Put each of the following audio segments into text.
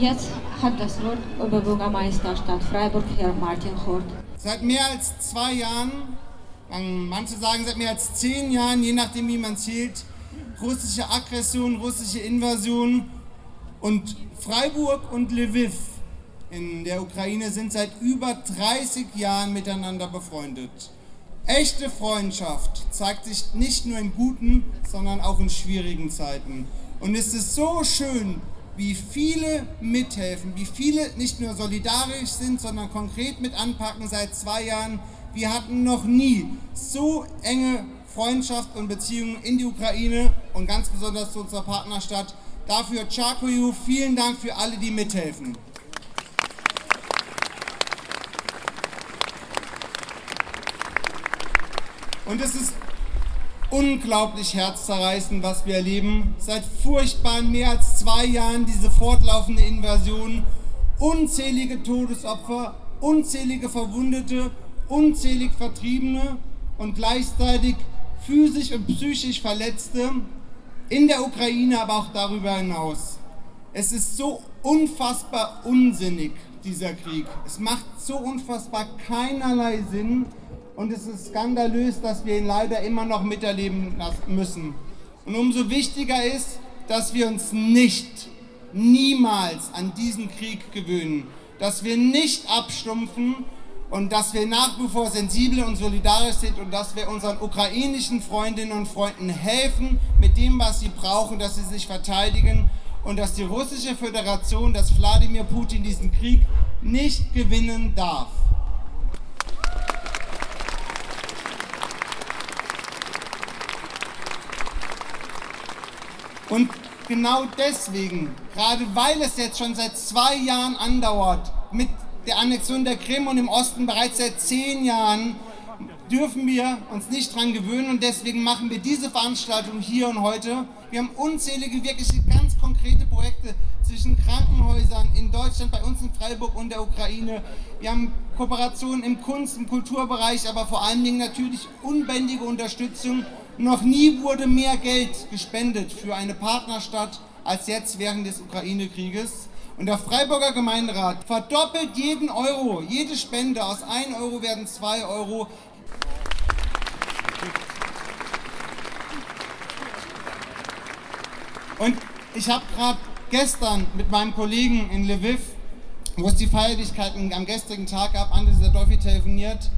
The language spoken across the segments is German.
Jetzt hat das Wort Oberbürgermeister Stadt Freiburg, Herr Martin Hort. Seit mehr als zwei Jahren, manche sagen seit mehr als zehn Jahren, je nachdem wie man zählt, russische Aggression, russische Invasion und Freiburg und Lviv in der Ukraine sind seit über 30 Jahren miteinander befreundet. Echte Freundschaft zeigt sich nicht nur in guten, sondern auch in schwierigen Zeiten. Und es ist so schön, wie viele mithelfen, wie viele nicht nur solidarisch sind, sondern konkret mit anpacken seit zwei Jahren. Wir hatten noch nie so enge Freundschaft und Beziehungen in die Ukraine und ganz besonders zu unserer Partnerstadt. Dafür Chakoyu, vielen Dank für alle, die mithelfen. Und es ist unglaublich herzzerreißend, was wir erleben. Seit furchtbaren mehr als zwei Jahren diese fortlaufende Invasion, unzählige Todesopfer, unzählige Verwundete, unzählig Vertriebene und gleichzeitig physisch und psychisch Verletzte in der Ukraine, aber auch darüber hinaus. Es ist so unfassbar unsinnig, dieser Krieg. Es macht so unfassbar keinerlei Sinn und es ist skandalös, dass wir ihn leider immer noch miterleben müssen. Und umso wichtiger ist, dass wir uns nicht, niemals an diesen Krieg gewöhnen, dass wir nicht abstumpfen und dass wir nach wie vor sensibel und solidarisch sind und dass wir unseren ukrainischen Freundinnen und Freunden helfen mit dem, was sie brauchen, dass sie sich verteidigen und dass die russische Föderation, dass Wladimir Putin diesen Krieg nicht gewinnen darf. Und genau deswegen, gerade weil es jetzt schon seit zwei Jahren andauert, mit der Annexion der Krim und im Osten bereits seit zehn Jahren, dürfen wir uns nicht dran gewöhnen und deswegen machen wir diese Veranstaltung hier und heute. Wir haben unzählige, wirklich ganz konkrete Projekte zwischen Krankenhäusern in Deutschland, bei uns in Freiburg und der Ukraine. Wir haben Kooperationen im Kunst-, im Kulturbereich, aber vor allen Dingen natürlich unbändige Unterstützung noch nie wurde mehr Geld gespendet für eine Partnerstadt als jetzt während des Ukraine-Krieges. Und der Freiburger Gemeinderat verdoppelt jeden Euro, jede Spende. Aus 1 Euro werden 2 Euro. Und ich habe gerade gestern mit meinem Kollegen in Lviv, wo es die Feierlichkeiten am gestrigen Tag gab, Andres Adolfi telefoniert.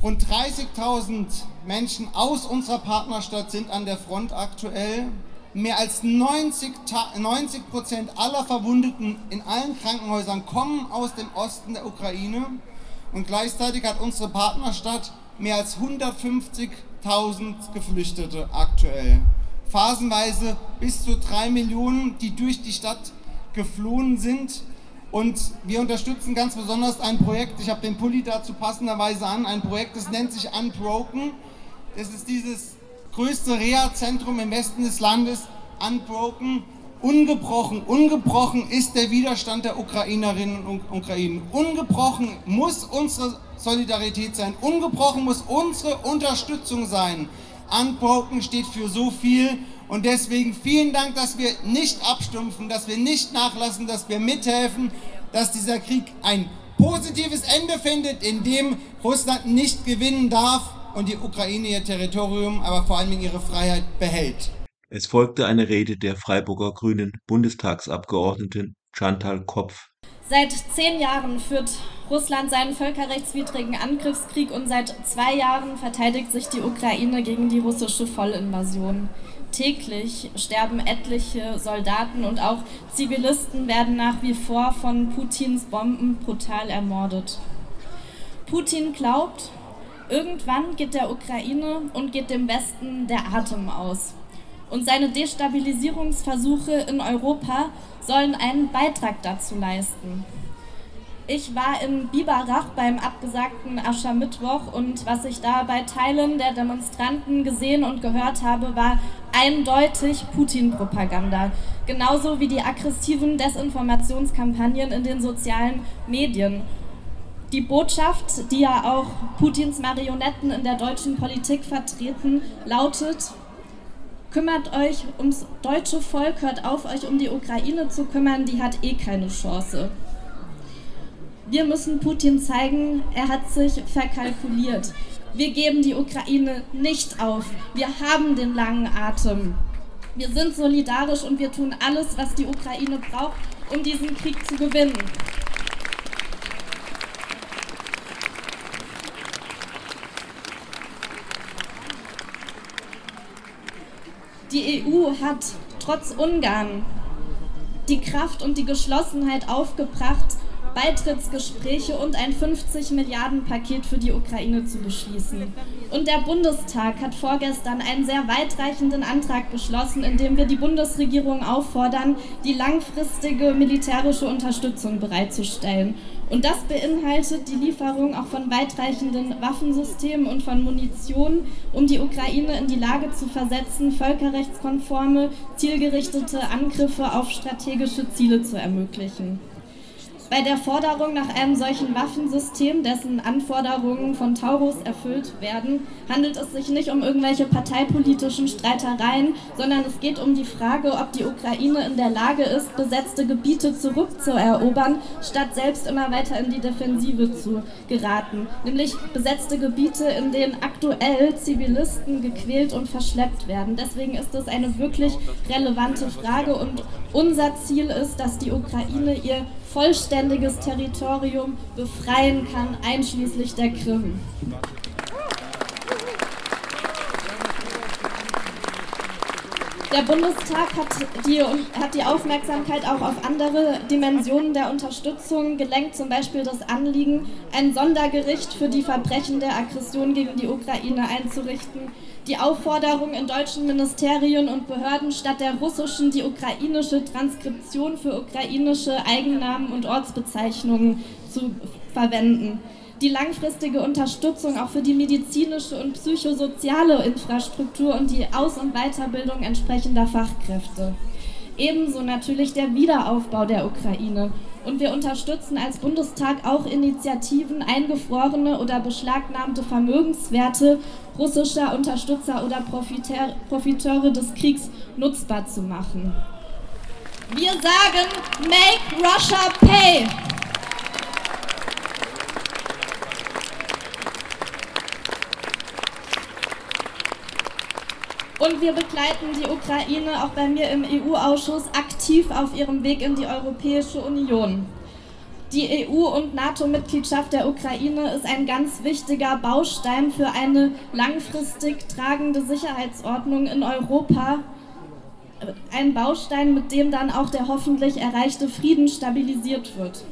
Rund 30.000 Menschen aus unserer Partnerstadt sind an der Front aktuell. Mehr als 90 Prozent aller Verwundeten in allen Krankenhäusern kommen aus dem Osten der Ukraine. Und gleichzeitig hat unsere Partnerstadt mehr als 150.000 Geflüchtete aktuell. Phasenweise bis zu drei Millionen, die durch die Stadt geflohen sind. Und wir unterstützen ganz besonders ein Projekt, ich habe den Pulli dazu passenderweise an, ein Projekt, das nennt sich Unbroken. Das ist dieses größte Reha-Zentrum im Westen des Landes, Unbroken. Ungebrochen, ungebrochen ist der Widerstand der Ukrainerinnen und Ukrainen. Ungebrochen muss unsere Solidarität sein. Ungebrochen muss unsere Unterstützung sein. Unbroken steht für so viel und deswegen vielen Dank, dass wir nicht abstumpfen, dass wir nicht nachlassen, dass wir mithelfen, dass dieser Krieg ein positives Ende findet, in dem Russland nicht gewinnen darf und die Ukraine ihr Territorium, aber vor allem ihre Freiheit behält. Es folgte eine Rede der Freiburger Grünen Bundestagsabgeordneten Chantal Kopf. Seit zehn Jahren führt Russland seinen völkerrechtswidrigen Angriffskrieg und seit zwei Jahren verteidigt sich die Ukraine gegen die russische Vollinvasion. Täglich sterben etliche Soldaten und auch Zivilisten werden nach wie vor von Putins Bomben brutal ermordet. Putin glaubt, irgendwann geht der Ukraine und geht dem Westen der Atem aus. Und seine Destabilisierungsversuche in Europa sollen einen Beitrag dazu leisten. Ich war in Biberach beim abgesagten Aschermittwoch und was ich da bei Teilen der Demonstranten gesehen und gehört habe, war eindeutig Putin-Propaganda. Genauso wie die aggressiven Desinformationskampagnen in den sozialen Medien. Die Botschaft, die ja auch Putins Marionetten in der deutschen Politik vertreten, lautet, Kümmert euch ums deutsche Volk, hört auf, euch um die Ukraine zu kümmern, die hat eh keine Chance. Wir müssen Putin zeigen, er hat sich verkalkuliert. Wir geben die Ukraine nicht auf. Wir haben den langen Atem. Wir sind solidarisch und wir tun alles, was die Ukraine braucht, um diesen Krieg zu gewinnen. Die EU hat trotz Ungarn die Kraft und die Geschlossenheit aufgebracht, Beitrittsgespräche und ein 50 Milliarden Paket für die Ukraine zu beschließen. Und der Bundestag hat vorgestern einen sehr weitreichenden Antrag beschlossen, in dem wir die Bundesregierung auffordern, die langfristige militärische Unterstützung bereitzustellen. Und das beinhaltet die Lieferung auch von weitreichenden Waffensystemen und von Munition, um die Ukraine in die Lage zu versetzen, völkerrechtskonforme, zielgerichtete Angriffe auf strategische Ziele zu ermöglichen. Bei der Forderung nach einem solchen Waffensystem, dessen Anforderungen von Taurus erfüllt werden, handelt es sich nicht um irgendwelche parteipolitischen Streitereien, sondern es geht um die Frage, ob die Ukraine in der Lage ist, besetzte Gebiete zurückzuerobern, statt selbst immer weiter in die Defensive zu geraten. Nämlich besetzte Gebiete, in denen aktuell Zivilisten gequält und verschleppt werden. Deswegen ist es eine wirklich relevante Frage und unser Ziel ist, dass die Ukraine ihr vollständiges Territorium befreien kann, einschließlich der Krim. Der Bundestag hat die, hat die Aufmerksamkeit auch auf andere Dimensionen der Unterstützung gelenkt, zum Beispiel das Anliegen, ein Sondergericht für die Verbrechen der Aggression gegen die Ukraine einzurichten, die Aufforderung in deutschen Ministerien und Behörden statt der russischen die ukrainische Transkription für ukrainische Eigennamen und Ortsbezeichnungen zu verwenden die langfristige Unterstützung auch für die medizinische und psychosoziale Infrastruktur und die Aus- und Weiterbildung entsprechender Fachkräfte. Ebenso natürlich der Wiederaufbau der Ukraine. Und wir unterstützen als Bundestag auch Initiativen, eingefrorene oder beschlagnahmte Vermögenswerte russischer Unterstützer oder Profiteure des Kriegs nutzbar zu machen. Wir sagen, make Russia pay! Und wir begleiten die Ukraine auch bei mir im EU-Ausschuss aktiv auf ihrem Weg in die Europäische Union. Die EU- und NATO-Mitgliedschaft der Ukraine ist ein ganz wichtiger Baustein für eine langfristig tragende Sicherheitsordnung in Europa. Ein Baustein, mit dem dann auch der hoffentlich erreichte Frieden stabilisiert wird.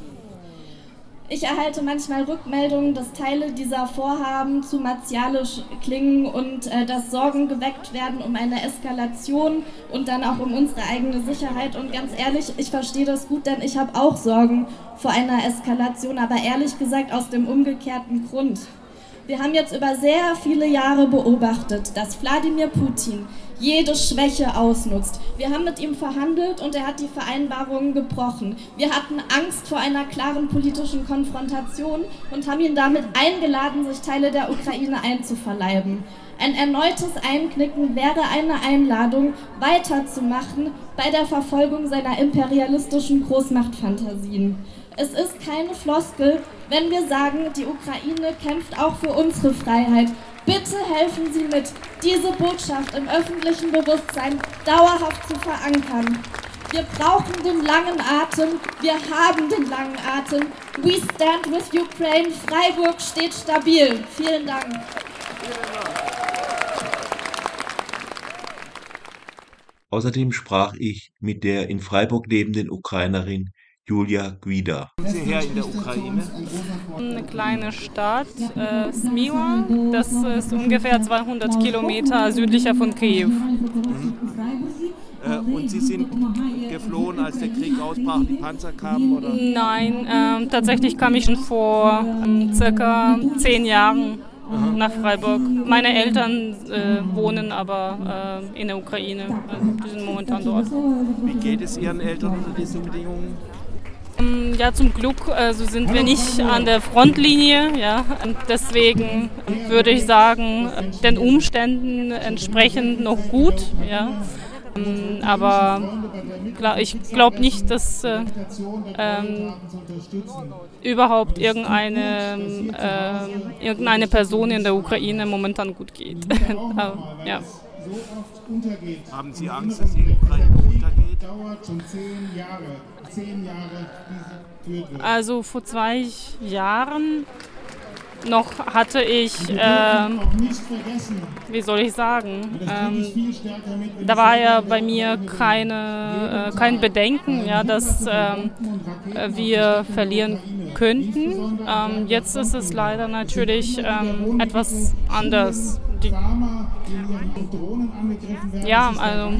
Ich erhalte manchmal Rückmeldungen, dass Teile dieser Vorhaben zu martialisch klingen und äh, dass Sorgen geweckt werden um eine Eskalation und dann auch um unsere eigene Sicherheit. Und ganz ehrlich, ich verstehe das gut, denn ich habe auch Sorgen vor einer Eskalation, aber ehrlich gesagt aus dem umgekehrten Grund. Wir haben jetzt über sehr viele Jahre beobachtet, dass Wladimir Putin jede Schwäche ausnutzt. Wir haben mit ihm verhandelt und er hat die Vereinbarungen gebrochen. Wir hatten Angst vor einer klaren politischen Konfrontation und haben ihn damit eingeladen, sich Teile der Ukraine einzuverleiben. Ein erneutes Einknicken wäre eine Einladung, weiterzumachen bei der Verfolgung seiner imperialistischen Großmachtfantasien. Es ist keine Floskel, wenn wir sagen, die Ukraine kämpft auch für unsere Freiheit Bitte helfen Sie mit, diese Botschaft im öffentlichen Bewusstsein dauerhaft zu verankern. Wir brauchen den langen Atem. Wir haben den langen Atem. We stand with Ukraine. Freiburg steht stabil. Vielen Dank. Außerdem sprach ich mit der in Freiburg lebenden Ukrainerin Julia Guida. Sie her in der Ukraine? Eine kleine Stadt, äh, Smiwa. Das ist ungefähr 200 Kilometer südlicher von Kiew. Mhm. Äh, und Sie sind geflohen, als der Krieg ausbrach, die Panzer kamen? Oder? Nein, äh, tatsächlich kam ich schon vor äh, circa zehn Jahren Aha. nach Freiburg. Meine Eltern äh, wohnen aber äh, in der Ukraine. Also die sind momentan dort. Wie geht es Ihren Eltern unter diesen Bedingungen? Ja, zum Glück also sind wir nicht an der Frontlinie. Ja. Deswegen würde ich sagen, den Umständen entsprechend noch gut. Ja. Ähm, aber ich glaube nicht, dass äh, ähm, überhaupt irgendeine, äh, irgendeine Person in der Ukraine momentan gut geht. ja. Haben Sie Angst, dass die Ukraine untergeht? Also vor zwei Jahren noch hatte ich, ähm, wie soll ich sagen, ähm, da war ja bei mir keine, äh, kein Bedenken, ja, dass ähm, wir verlieren könnten. Ähm, jetzt ist es leider natürlich ähm, etwas anders. Die, ja, also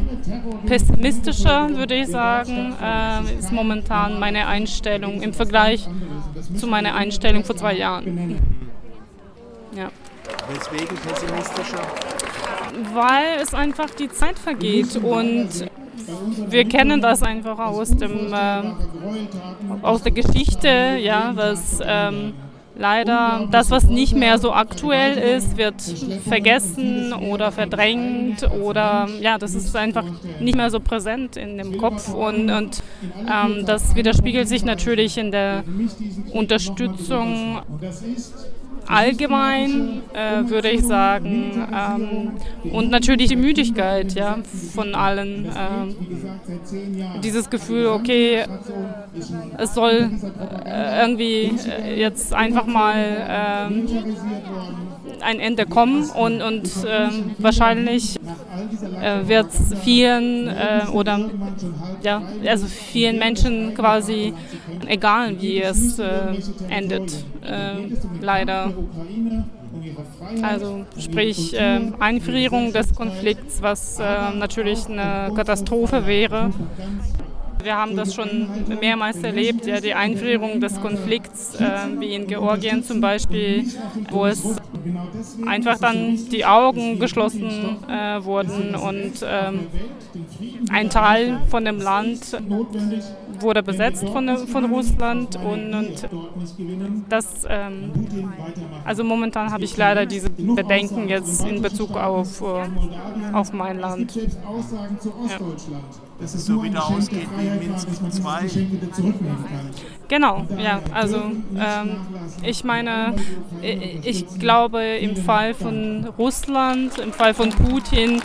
pessimistischer würde ich sagen, äh, ist momentan meine Einstellung im Vergleich zu meiner Einstellung vor zwei Jahren. Ja. Weswegen pessimistischer? Weil es einfach die Zeit vergeht und wir kennen das einfach aus dem äh, aus der Geschichte, ja, was ähm, leider das, was nicht mehr so aktuell ist, wird vergessen oder verdrängt oder ja, das ist einfach nicht mehr so präsent in dem Kopf und, und ähm, das widerspiegelt sich natürlich in der Unterstützung allgemein, äh, würde ich sagen. Ähm, und natürlich die Müdigkeit ja, von allen. Äh, dieses Gefühl, okay, es soll äh, irgendwie äh, jetzt einfach mal ähm, ein Ende kommen und, und ähm, wahrscheinlich äh, wird es vielen äh, oder ja, also vielen Menschen quasi egal, wie es endet, leider. Also sprich äh, Einfrierung des Konflikts, was äh, natürlich eine Katastrophe wäre. Wir haben das schon mehrmals erlebt, ja, die Einfrierung des Konflikts, äh, wie in Georgien zum Beispiel, wo es einfach dann die Augen geschlossen äh, wurden und ähm, ein Teil von dem Land wurde besetzt von, von Russland und, und das, ähm, also momentan habe ich leider diese Bedenken jetzt in Bezug auf, äh, auf mein Land. Ja. Dass es so wieder ausgeht wie Minsk 2. Genau, ja, also ähm, ich meine, ich glaube im Fall von Russland, im Fall von Putin,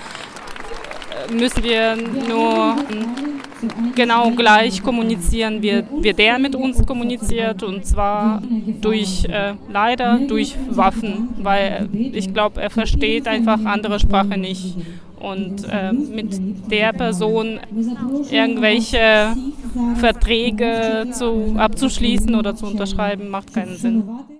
müssen wir nur genau gleich kommunizieren, wie, wie der mit uns kommuniziert und zwar durch, äh, leider durch Waffen, weil ich glaube, er versteht einfach andere Sprache nicht und äh, mit der Person irgendwelche Verträge zu, abzuschließen oder zu unterschreiben, macht keinen Sinn.